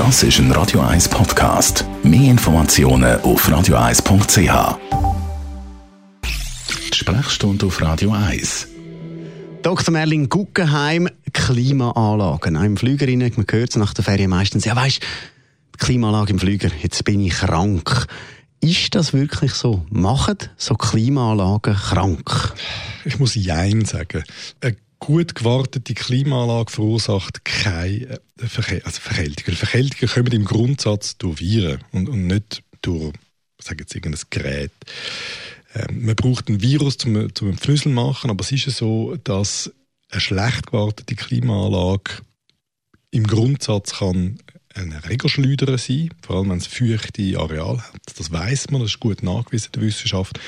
Das ist ein Radio 1 Podcast. Mehr Informationen auf radio1.ch. Sprechstunde auf Radio 1. Dr. Merlin Guggenheim, Klimaanlagen. Im Flügerinnen, man hört es nach der Ferien meistens, ja weisst, Klimaanlage im Flüger, jetzt bin ich krank. Ist das wirklich so? Machen so Klimaanlagen krank? Ich muss Jein sagen. Eine gut gewartete Klimaanlage verursacht keine äh, Verke also Verkältung. Kommen im Grundsatz durch Viren und, und nicht durch, sage jetzt irgendein Gerät. Ähm, man braucht ein Virus zum, zum Pfnüsseln machen, aber es ist ja so, dass eine schlecht gewartete Klimaanlage im Grundsatz kann ein Regelschleuder sein, vor allem wenn es feuchte Areal hat. Das weiß man, das ist gut nachgewiesen in der Wissenschaft.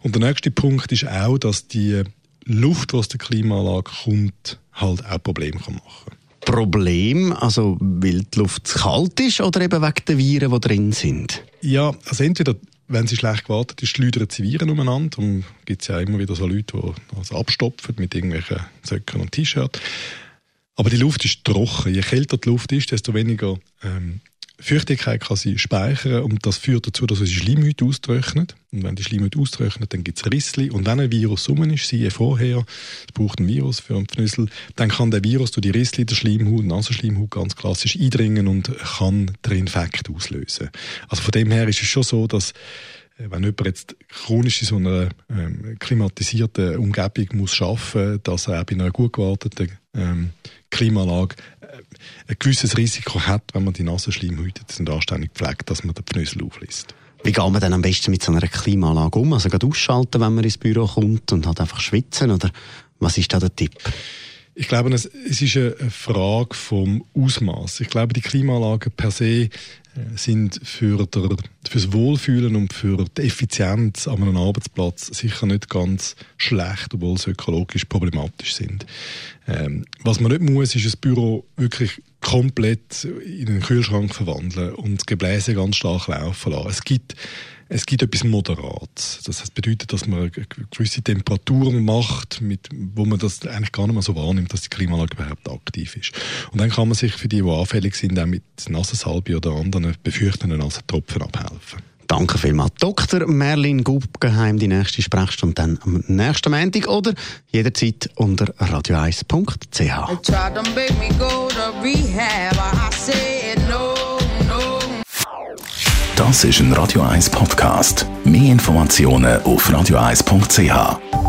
Und der nächste Punkt ist auch, dass die Luft, die aus der Klimaanlage kommt, halt auch Probleme machen kann. Problem, also weil die Luft zu kalt ist oder eben wegen der Viren, die drin sind? Ja, also entweder wenn sie schlecht gewartet ist, schleudern sie Viren umeinander. Und gibt es ja immer wieder so Leute, die das abstopfen mit irgendwelchen Söcken und T-Shirts. Aber die Luft ist trocken. Je kälter die Luft ist, desto weniger ähm, Feuchtigkeit kann sie speichern und das führt dazu, dass unsere Schleimhäute austrocknet. Und wenn die Schleimhäute austrocknet, dann gibt es Rissli. Und wenn ein Virus rum ist, siehe vorher, es braucht ein Virus für einen Pfnüssel, dann kann der Virus durch die Rissli der Schleimhaut, Nasenschleimhaut ganz klassisch eindringen und kann den Infekt auslösen. Also von dem her ist es schon so, dass äh, wenn jemand jetzt chronisch in so einer ähm, klimatisierten Umgebung muss arbeiten, dass er auch bei einer gut gewarteten ähm, Klimaanlage ein gewisses Risiko hat, wenn man die Nasenschleimhäute nicht anständig pflegt, dass man den Pfnüssel auflässt. Wie geht man denn am besten mit so einer Klimaanlage um? Also gerade ausschalten, wenn man ins Büro kommt und halt einfach schwitzen? Oder was ist da der Tipp? Ich glaube, es, ist eine Frage vom Ausmaß. Ich glaube, die Klimaanlagen per se äh, sind für, der, für das Wohlfühlen und für die Effizienz an einem Arbeitsplatz sicher nicht ganz schlecht, obwohl sie ökologisch problematisch sind. Ähm, was man nicht muss, ist das Büro wirklich komplett in einen Kühlschrank verwandeln und Gebläse ganz stark laufen lassen. Es gibt es gibt etwas Moderates. Das bedeutet, dass man gewisse Temperaturen macht, mit, wo man das eigentlich gar nicht mehr so wahrnimmt, dass die Klimaanlage überhaupt aktiv ist. Und dann kann man sich für die, die anfällig sind, auch mit Nasensalbe oder anderen befürchtenden Nasentropfen abhelfen. Danke vielmals. Dr. Merlin Guggenheim, die nächste Sprechstunde dann am nächsten Montag oder jederzeit unter radio1.ch. Das ist ein Radio 1 Podcast. Mehr Informationen auf radio1.ch.